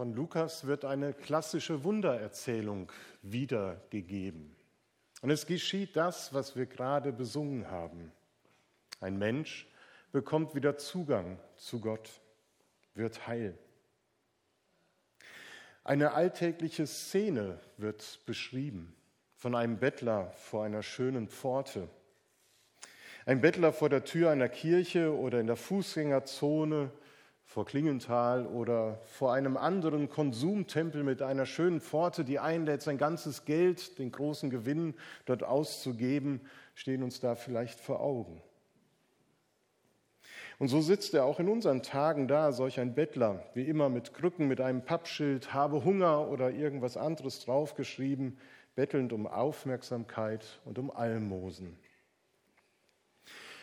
Von Lukas wird eine klassische Wundererzählung wiedergegeben. Und es geschieht das, was wir gerade besungen haben. Ein Mensch bekommt wieder Zugang zu Gott, wird heil. Eine alltägliche Szene wird beschrieben von einem Bettler vor einer schönen Pforte. Ein Bettler vor der Tür einer Kirche oder in der Fußgängerzone vor Klingenthal oder vor einem anderen Konsumtempel mit einer schönen Pforte, die einlädt, sein ganzes Geld, den großen Gewinn dort auszugeben, stehen uns da vielleicht vor Augen. Und so sitzt er auch in unseren Tagen da, solch ein Bettler, wie immer mit Krücken, mit einem Pappschild, habe Hunger oder irgendwas anderes draufgeschrieben, bettelnd um Aufmerksamkeit und um Almosen.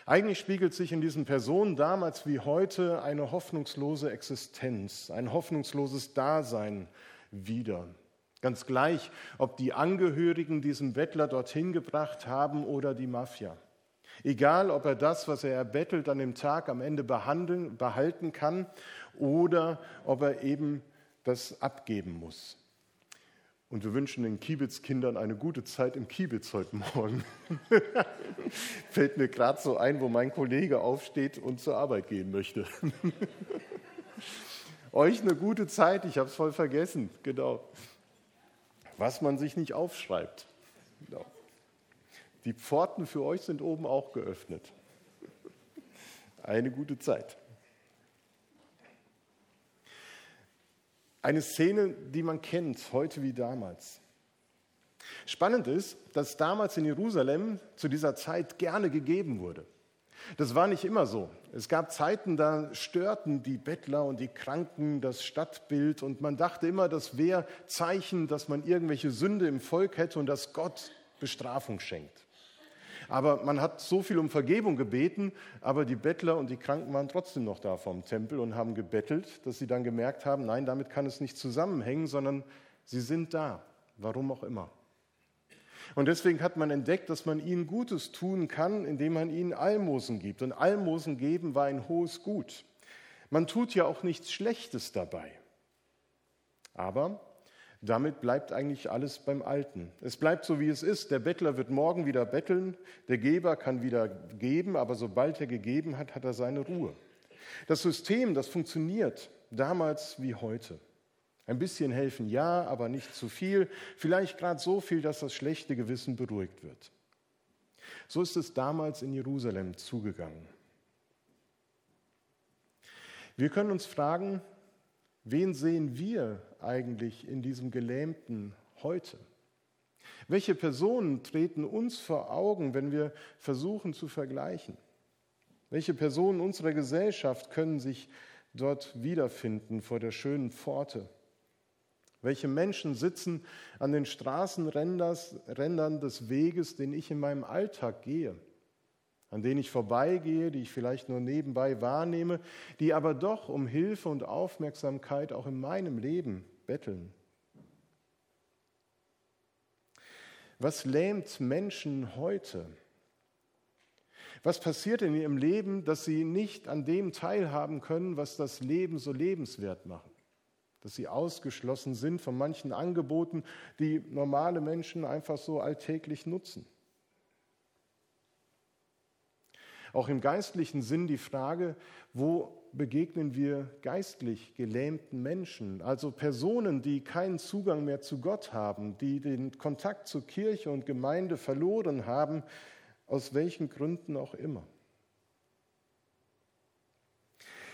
Eigentlich spiegelt sich in diesen Personen damals wie heute eine hoffnungslose Existenz, ein hoffnungsloses Dasein wider. Ganz gleich, ob die Angehörigen diesen Bettler dorthin gebracht haben oder die Mafia. Egal, ob er das, was er erbettelt, an dem Tag am Ende behandeln, behalten kann oder ob er eben das abgeben muss. Und wir wünschen den Kiebitz-Kindern eine gute Zeit im Kiebitz heute Morgen. Fällt mir gerade so ein, wo mein Kollege aufsteht und zur Arbeit gehen möchte. Euch eine gute Zeit, ich habe es voll vergessen, genau. Was man sich nicht aufschreibt. Genau. Die Pforten für euch sind oben auch geöffnet. Eine gute Zeit. Eine Szene, die man kennt, heute wie damals. Spannend ist, dass damals in Jerusalem zu dieser Zeit gerne gegeben wurde. Das war nicht immer so. Es gab Zeiten, da störten die Bettler und die Kranken das Stadtbild und man dachte immer, das wäre Zeichen, dass man irgendwelche Sünde im Volk hätte und dass Gott Bestrafung schenkt. Aber man hat so viel um Vergebung gebeten, aber die Bettler und die Kranken waren trotzdem noch da vom Tempel und haben gebettelt, dass sie dann gemerkt haben, nein, damit kann es nicht zusammenhängen, sondern sie sind da, warum auch immer. Und deswegen hat man entdeckt, dass man ihnen Gutes tun kann, indem man ihnen Almosen gibt. Und Almosen geben war ein hohes Gut. Man tut ja auch nichts Schlechtes dabei. Aber damit bleibt eigentlich alles beim Alten. Es bleibt so, wie es ist. Der Bettler wird morgen wieder betteln, der Geber kann wieder geben, aber sobald er gegeben hat, hat er seine Ruhe. Das System, das funktioniert damals wie heute. Ein bisschen helfen ja, aber nicht zu viel. Vielleicht gerade so viel, dass das schlechte Gewissen beruhigt wird. So ist es damals in Jerusalem zugegangen. Wir können uns fragen, wen sehen wir eigentlich in diesem Gelähmten heute? Welche Personen treten uns vor Augen, wenn wir versuchen zu vergleichen? Welche Personen unserer Gesellschaft können sich dort wiederfinden vor der schönen Pforte? Welche Menschen sitzen an den Straßenrändern des Weges, den ich in meinem Alltag gehe, an denen ich vorbeigehe, die ich vielleicht nur nebenbei wahrnehme, die aber doch um Hilfe und Aufmerksamkeit auch in meinem Leben betteln. Was lähmt Menschen heute? Was passiert in ihrem Leben, dass sie nicht an dem teilhaben können, was das Leben so lebenswert macht? Dass sie ausgeschlossen sind von manchen Angeboten, die normale Menschen einfach so alltäglich nutzen. Auch im geistlichen Sinn die Frage, wo begegnen wir geistlich gelähmten Menschen, also Personen, die keinen Zugang mehr zu Gott haben, die den Kontakt zu Kirche und Gemeinde verloren haben, aus welchen Gründen auch immer.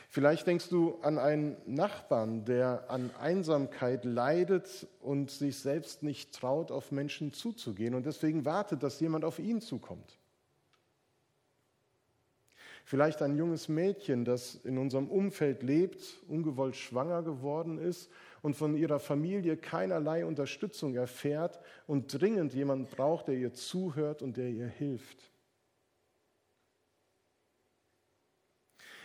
Vielleicht denkst du an einen Nachbarn, der an Einsamkeit leidet und sich selbst nicht traut, auf Menschen zuzugehen und deswegen wartet, dass jemand auf ihn zukommt. Vielleicht ein junges Mädchen, das in unserem Umfeld lebt, ungewollt schwanger geworden ist und von ihrer Familie keinerlei Unterstützung erfährt und dringend jemand braucht, der ihr zuhört und der ihr hilft.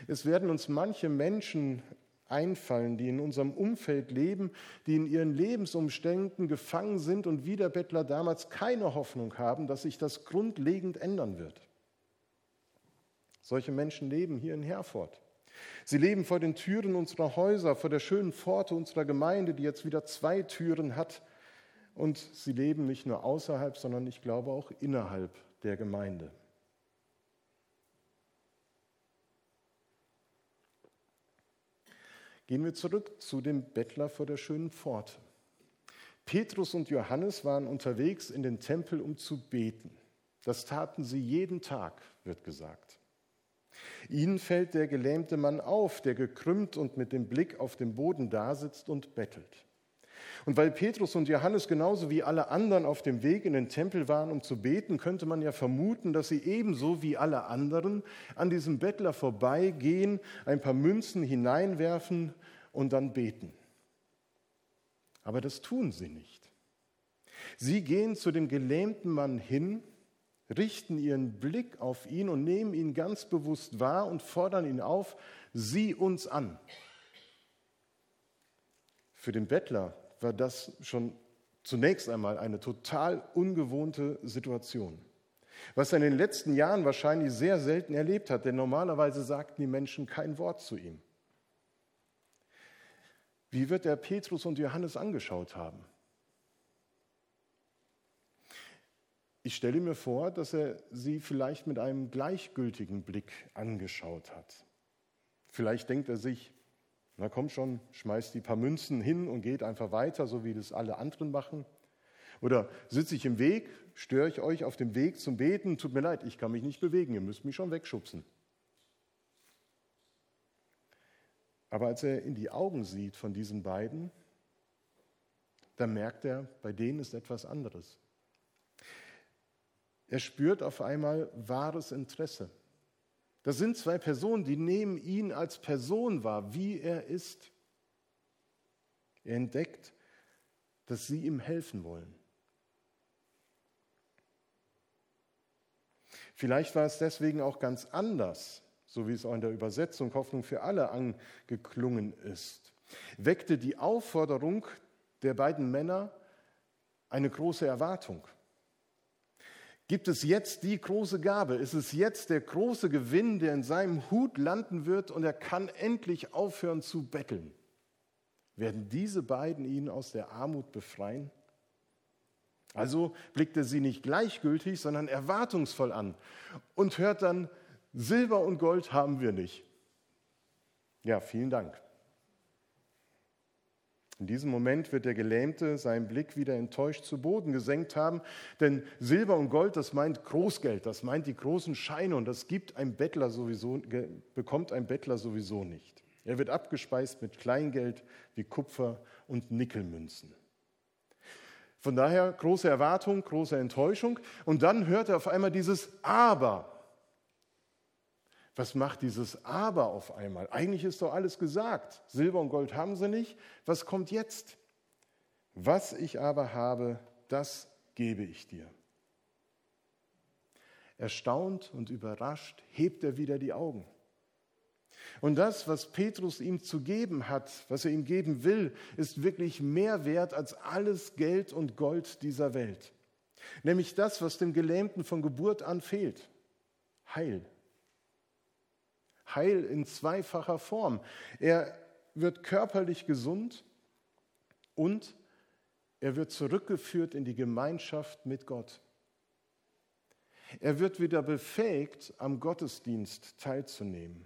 Es werden uns manche Menschen einfallen, die in unserem Umfeld leben, die in ihren Lebensumständen gefangen sind und wie der Bettler damals keine Hoffnung haben, dass sich das grundlegend ändern wird. Solche Menschen leben hier in Herford. Sie leben vor den Türen unserer Häuser, vor der schönen Pforte unserer Gemeinde, die jetzt wieder zwei Türen hat. Und sie leben nicht nur außerhalb, sondern ich glaube auch innerhalb der Gemeinde. Gehen wir zurück zu dem Bettler vor der schönen Pforte. Petrus und Johannes waren unterwegs in den Tempel, um zu beten. Das taten sie jeden Tag, wird gesagt. Ihnen fällt der gelähmte Mann auf, der gekrümmt und mit dem Blick auf den Boden dasitzt und bettelt. Und weil Petrus und Johannes genauso wie alle anderen auf dem Weg in den Tempel waren, um zu beten, könnte man ja vermuten, dass sie ebenso wie alle anderen an diesem Bettler vorbeigehen, ein paar Münzen hineinwerfen und dann beten. Aber das tun sie nicht. Sie gehen zu dem gelähmten Mann hin, richten ihren Blick auf ihn und nehmen ihn ganz bewusst wahr und fordern ihn auf, sieh uns an. Für den Bettler war das schon zunächst einmal eine total ungewohnte Situation. Was er in den letzten Jahren wahrscheinlich sehr selten erlebt hat, denn normalerweise sagten die Menschen kein Wort zu ihm. Wie wird er Petrus und Johannes angeschaut haben? Ich stelle mir vor, dass er sie vielleicht mit einem gleichgültigen Blick angeschaut hat. Vielleicht denkt er sich, na komm schon, schmeißt die paar Münzen hin und geht einfach weiter, so wie das alle anderen machen. Oder sitze ich im Weg, störe ich euch auf dem Weg zum Beten, tut mir leid, ich kann mich nicht bewegen, ihr müsst mich schon wegschubsen. Aber als er in die Augen sieht von diesen beiden, dann merkt er, bei denen ist etwas anderes. Er spürt auf einmal wahres Interesse. Das sind zwei Personen, die nehmen ihn als Person wahr, wie er ist. Er entdeckt, dass sie ihm helfen wollen. Vielleicht war es deswegen auch ganz anders, so wie es auch in der Übersetzung Hoffnung für alle angeklungen ist. Weckte die Aufforderung der beiden Männer eine große Erwartung. Gibt es jetzt die große Gabe? Ist es jetzt der große Gewinn, der in seinem Hut landen wird und er kann endlich aufhören zu betteln? Werden diese beiden ihn aus der Armut befreien? Also blickt er sie nicht gleichgültig, sondern erwartungsvoll an und hört dann, Silber und Gold haben wir nicht. Ja, vielen Dank. In diesem Moment wird der Gelähmte seinen Blick wieder enttäuscht zu Boden gesenkt haben, denn Silber und Gold, das meint Großgeld, das meint die großen Scheine und das gibt ein Bettler sowieso, bekommt ein Bettler sowieso nicht. Er wird abgespeist mit Kleingeld wie Kupfer und Nickelmünzen. Von daher große Erwartung, große Enttäuschung und dann hört er auf einmal dieses Aber. Was macht dieses Aber auf einmal? Eigentlich ist doch alles gesagt. Silber und Gold haben sie nicht. Was kommt jetzt? Was ich aber habe, das gebe ich dir. Erstaunt und überrascht hebt er wieder die Augen. Und das, was Petrus ihm zu geben hat, was er ihm geben will, ist wirklich mehr wert als alles Geld und Gold dieser Welt. Nämlich das, was dem Gelähmten von Geburt an fehlt. Heil. Heil in zweifacher Form. Er wird körperlich gesund und er wird zurückgeführt in die Gemeinschaft mit Gott. Er wird wieder befähigt, am Gottesdienst teilzunehmen.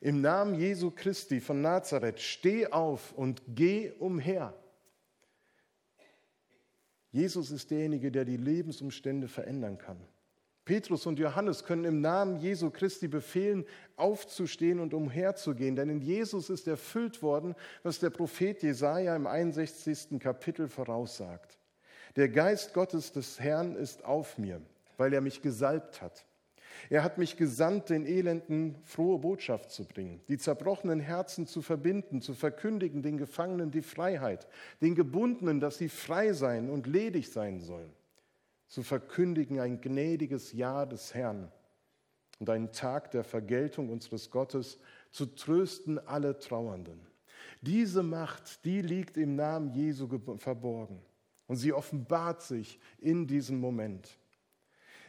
Im Namen Jesu Christi von Nazareth, steh auf und geh umher. Jesus ist derjenige, der die Lebensumstände verändern kann. Petrus und Johannes können im Namen Jesu Christi befehlen, aufzustehen und umherzugehen, denn in Jesus ist erfüllt worden, was der Prophet Jesaja im 61. Kapitel voraussagt. Der Geist Gottes des Herrn ist auf mir, weil er mich gesalbt hat. Er hat mich gesandt, den Elenden frohe Botschaft zu bringen, die zerbrochenen Herzen zu verbinden, zu verkündigen den Gefangenen die Freiheit, den Gebundenen, dass sie frei sein und ledig sein sollen zu verkündigen ein gnädiges Jahr des Herrn und einen Tag der Vergeltung unseres Gottes, zu trösten alle Trauernden. Diese Macht, die liegt im Namen Jesu verborgen und sie offenbart sich in diesem Moment,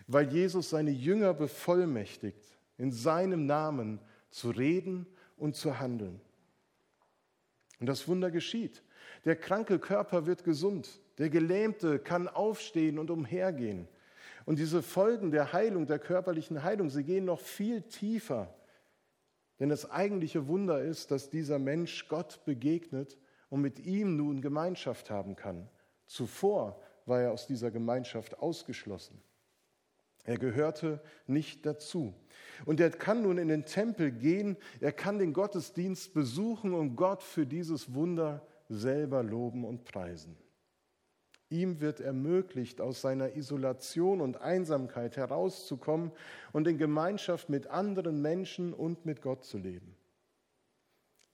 weil Jesus seine Jünger bevollmächtigt, in seinem Namen zu reden und zu handeln. Und das Wunder geschieht. Der kranke Körper wird gesund. Der Gelähmte kann aufstehen und umhergehen. Und diese Folgen der Heilung, der körperlichen Heilung, sie gehen noch viel tiefer. Denn das eigentliche Wunder ist, dass dieser Mensch Gott begegnet und mit ihm nun Gemeinschaft haben kann. Zuvor war er aus dieser Gemeinschaft ausgeschlossen. Er gehörte nicht dazu. Und er kann nun in den Tempel gehen, er kann den Gottesdienst besuchen und Gott für dieses Wunder selber loben und preisen. Ihm wird ermöglicht, aus seiner Isolation und Einsamkeit herauszukommen und in Gemeinschaft mit anderen Menschen und mit Gott zu leben.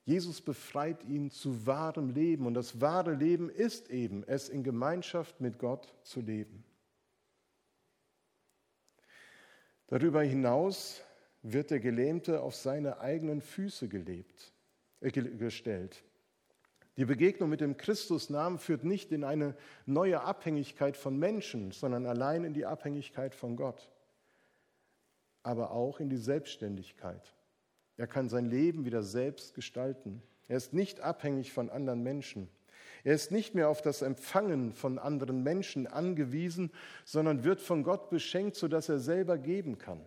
Jesus befreit ihn zu wahrem Leben und das wahre Leben ist eben, es in Gemeinschaft mit Gott zu leben. Darüber hinaus wird der Gelähmte auf seine eigenen Füße gelebt, äh, gestellt. Die Begegnung mit dem Christusnamen führt nicht in eine neue Abhängigkeit von Menschen, sondern allein in die Abhängigkeit von Gott, aber auch in die Selbstständigkeit. Er kann sein Leben wieder selbst gestalten. Er ist nicht abhängig von anderen Menschen. Er ist nicht mehr auf das Empfangen von anderen Menschen angewiesen, sondern wird von Gott beschenkt, sodass er selber geben kann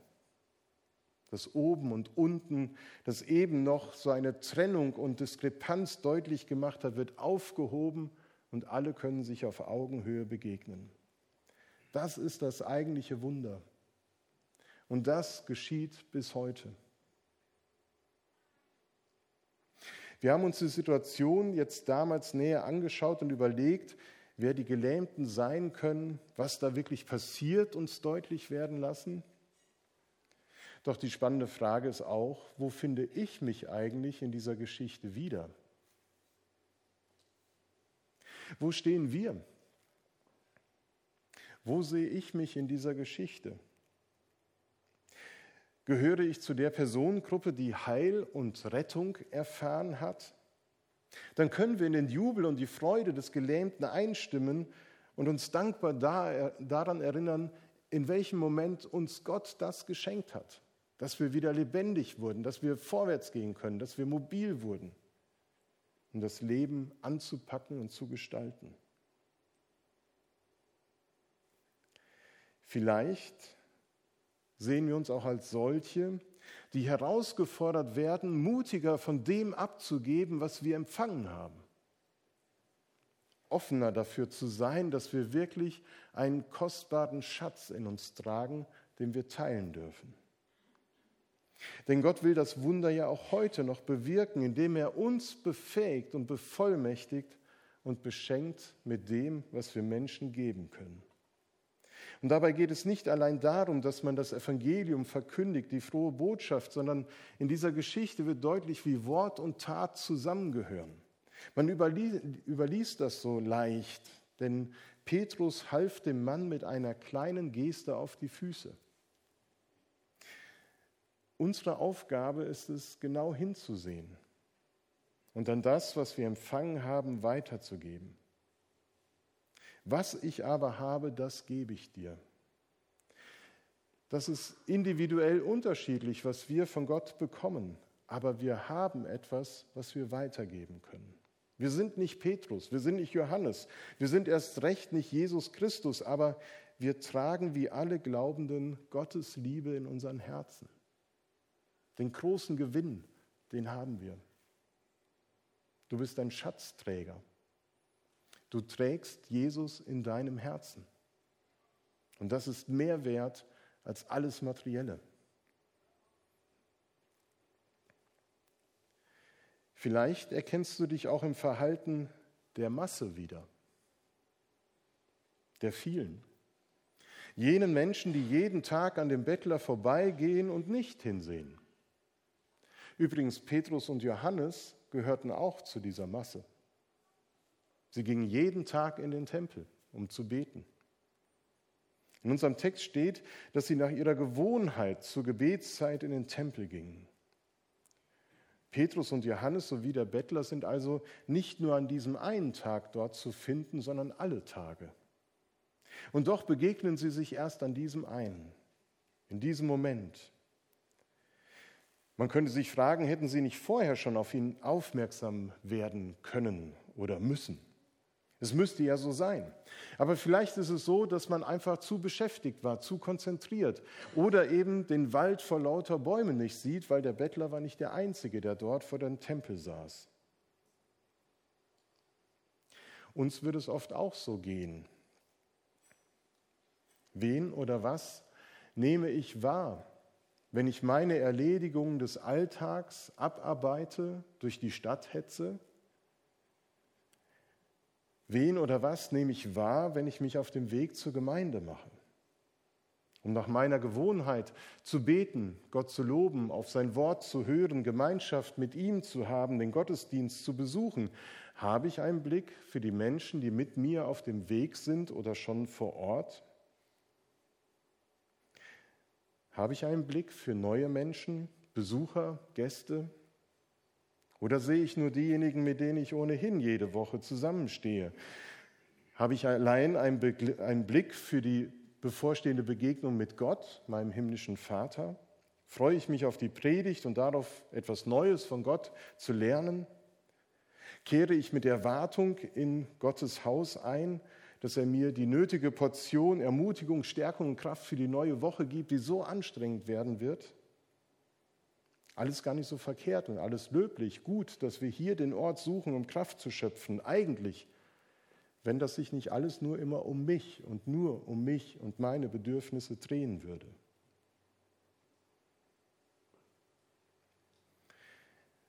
das oben und unten, das eben noch so eine Trennung und Diskrepanz deutlich gemacht hat, wird aufgehoben und alle können sich auf Augenhöhe begegnen. Das ist das eigentliche Wunder. Und das geschieht bis heute. Wir haben uns die Situation jetzt damals näher angeschaut und überlegt, wer die Gelähmten sein können, was da wirklich passiert, uns deutlich werden lassen. Doch die spannende Frage ist auch, wo finde ich mich eigentlich in dieser Geschichte wieder? Wo stehen wir? Wo sehe ich mich in dieser Geschichte? Gehöre ich zu der Personengruppe, die Heil und Rettung erfahren hat? Dann können wir in den Jubel und die Freude des Gelähmten einstimmen und uns dankbar daran erinnern, in welchem Moment uns Gott das geschenkt hat dass wir wieder lebendig wurden, dass wir vorwärts gehen können, dass wir mobil wurden, um das Leben anzupacken und zu gestalten. Vielleicht sehen wir uns auch als solche, die herausgefordert werden, mutiger von dem abzugeben, was wir empfangen haben. Offener dafür zu sein, dass wir wirklich einen kostbaren Schatz in uns tragen, den wir teilen dürfen. Denn Gott will das Wunder ja auch heute noch bewirken, indem er uns befähigt und bevollmächtigt und beschenkt mit dem, was wir Menschen geben können. Und dabei geht es nicht allein darum, dass man das Evangelium verkündigt, die frohe Botschaft, sondern in dieser Geschichte wird deutlich, wie Wort und Tat zusammengehören. Man überließ das so leicht, denn Petrus half dem Mann mit einer kleinen Geste auf die Füße. Unsere Aufgabe ist es, genau hinzusehen und dann das, was wir empfangen haben, weiterzugeben. Was ich aber habe, das gebe ich dir. Das ist individuell unterschiedlich, was wir von Gott bekommen, aber wir haben etwas, was wir weitergeben können. Wir sind nicht Petrus, wir sind nicht Johannes, wir sind erst recht nicht Jesus Christus, aber wir tragen wie alle Glaubenden Gottes Liebe in unseren Herzen. Den großen Gewinn, den haben wir. Du bist ein Schatzträger. Du trägst Jesus in deinem Herzen. Und das ist mehr wert als alles Materielle. Vielleicht erkennst du dich auch im Verhalten der Masse wieder, der vielen. Jenen Menschen, die jeden Tag an dem Bettler vorbeigehen und nicht hinsehen. Übrigens, Petrus und Johannes gehörten auch zu dieser Masse. Sie gingen jeden Tag in den Tempel, um zu beten. In unserem Text steht, dass sie nach ihrer Gewohnheit zur Gebetszeit in den Tempel gingen. Petrus und Johannes sowie der Bettler sind also nicht nur an diesem einen Tag dort zu finden, sondern alle Tage. Und doch begegnen sie sich erst an diesem einen, in diesem Moment. Man könnte sich fragen, hätten sie nicht vorher schon auf ihn aufmerksam werden können oder müssen? Es müsste ja so sein. Aber vielleicht ist es so, dass man einfach zu beschäftigt war, zu konzentriert oder eben den Wald vor lauter Bäumen nicht sieht, weil der Bettler war nicht der Einzige, der dort vor dem Tempel saß. Uns wird es oft auch so gehen. Wen oder was nehme ich wahr, wenn ich meine Erledigungen des Alltags abarbeite, durch die Stadt hetze? Wen oder was nehme ich wahr, wenn ich mich auf dem Weg zur Gemeinde mache? Um nach meiner Gewohnheit zu beten, Gott zu loben, auf sein Wort zu hören, Gemeinschaft mit ihm zu haben, den Gottesdienst zu besuchen, habe ich einen Blick für die Menschen, die mit mir auf dem Weg sind oder schon vor Ort? Habe ich einen Blick für neue Menschen, Besucher, Gäste? Oder sehe ich nur diejenigen, mit denen ich ohnehin jede Woche zusammenstehe? Habe ich allein einen Blick für die bevorstehende Begegnung mit Gott, meinem himmlischen Vater? Freue ich mich auf die Predigt und darauf, etwas Neues von Gott zu lernen? Kehre ich mit Erwartung in Gottes Haus ein dass er mir die nötige Portion Ermutigung, Stärkung und Kraft für die neue Woche gibt, die so anstrengend werden wird. Alles gar nicht so verkehrt und alles löblich, gut, dass wir hier den Ort suchen, um Kraft zu schöpfen. Eigentlich, wenn das sich nicht alles nur immer um mich und nur um mich und meine Bedürfnisse drehen würde.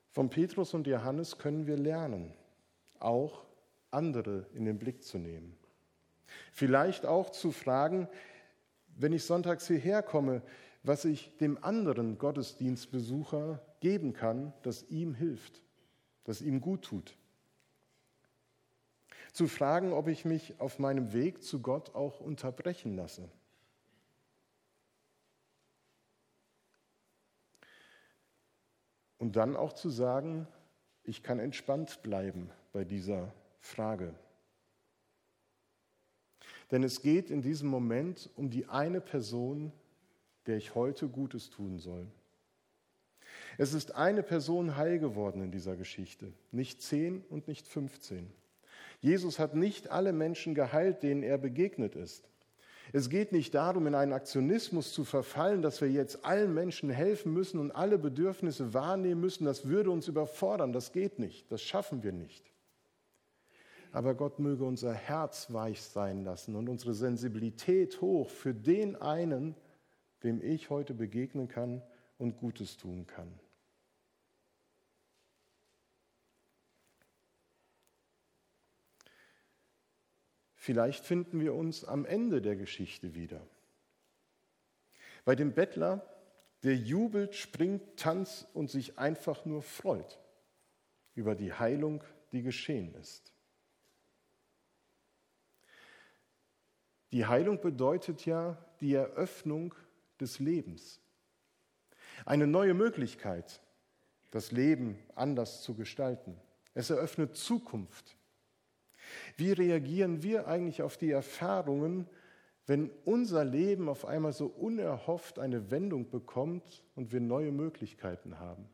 Von Petrus und Johannes können wir lernen, auch andere in den Blick zu nehmen. Vielleicht auch zu fragen, wenn ich sonntags hierher komme, was ich dem anderen Gottesdienstbesucher geben kann, das ihm hilft, das ihm gut tut. Zu fragen, ob ich mich auf meinem Weg zu Gott auch unterbrechen lasse. Und dann auch zu sagen, ich kann entspannt bleiben bei dieser Frage. Denn es geht in diesem Moment um die eine Person, der ich heute Gutes tun soll. Es ist eine Person heil geworden in dieser Geschichte, nicht zehn und nicht 15. Jesus hat nicht alle Menschen geheilt, denen er begegnet ist. Es geht nicht darum, in einen Aktionismus zu verfallen, dass wir jetzt allen Menschen helfen müssen und alle Bedürfnisse wahrnehmen müssen. Das würde uns überfordern. Das geht nicht. Das schaffen wir nicht. Aber Gott möge unser Herz weich sein lassen und unsere Sensibilität hoch für den einen, dem ich heute begegnen kann und Gutes tun kann. Vielleicht finden wir uns am Ende der Geschichte wieder. Bei dem Bettler, der jubelt, springt, tanzt und sich einfach nur freut über die Heilung, die geschehen ist. Die Heilung bedeutet ja die Eröffnung des Lebens. Eine neue Möglichkeit, das Leben anders zu gestalten. Es eröffnet Zukunft. Wie reagieren wir eigentlich auf die Erfahrungen, wenn unser Leben auf einmal so unerhofft eine Wendung bekommt und wir neue Möglichkeiten haben?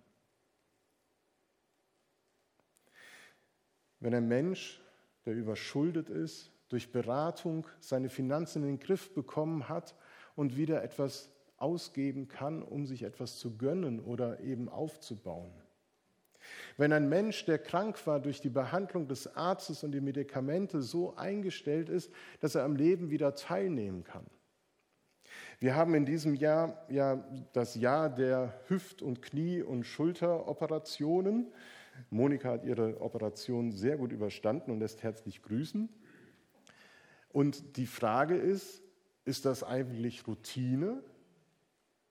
Wenn ein Mensch, der überschuldet ist, durch Beratung seine Finanzen in den Griff bekommen hat und wieder etwas ausgeben kann, um sich etwas zu gönnen oder eben aufzubauen. Wenn ein Mensch, der krank war, durch die Behandlung des Arztes und die Medikamente so eingestellt ist, dass er am Leben wieder teilnehmen kann. Wir haben in diesem Jahr ja das Jahr der Hüft- und Knie- und Schulteroperationen. Monika hat ihre Operation sehr gut überstanden und lässt herzlich grüßen. Und die Frage ist, ist das eigentlich Routine?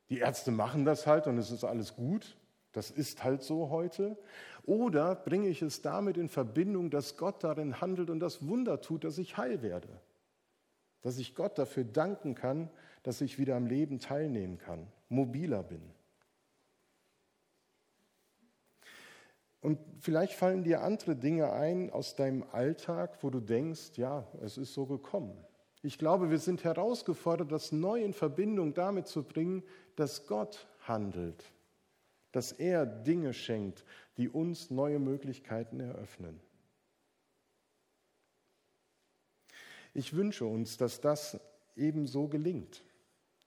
Die Ärzte machen das halt und es ist alles gut. Das ist halt so heute. Oder bringe ich es damit in Verbindung, dass Gott darin handelt und das Wunder tut, dass ich heil werde? Dass ich Gott dafür danken kann, dass ich wieder am Leben teilnehmen kann, mobiler bin. Und vielleicht fallen dir andere Dinge ein aus deinem Alltag, wo du denkst, ja, es ist so gekommen. Ich glaube, wir sind herausgefordert, das neu in Verbindung damit zu bringen, dass Gott handelt, dass er Dinge schenkt, die uns neue Möglichkeiten eröffnen. Ich wünsche uns, dass das ebenso gelingt,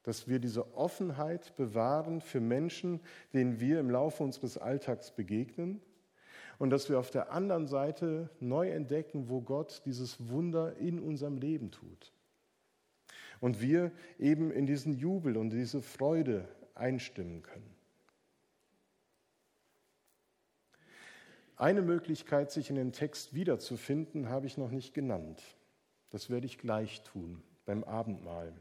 dass wir diese Offenheit bewahren für Menschen, denen wir im Laufe unseres Alltags begegnen und dass wir auf der anderen Seite neu entdecken, wo Gott dieses Wunder in unserem Leben tut. Und wir eben in diesen Jubel und diese Freude einstimmen können. Eine Möglichkeit, sich in den Text wiederzufinden, habe ich noch nicht genannt. Das werde ich gleich tun beim Abendmahl.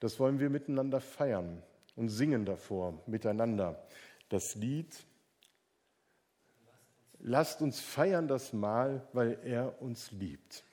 Das wollen wir miteinander feiern und singen davor miteinander. Das Lied Lasst uns feiern das Mahl, weil er uns liebt.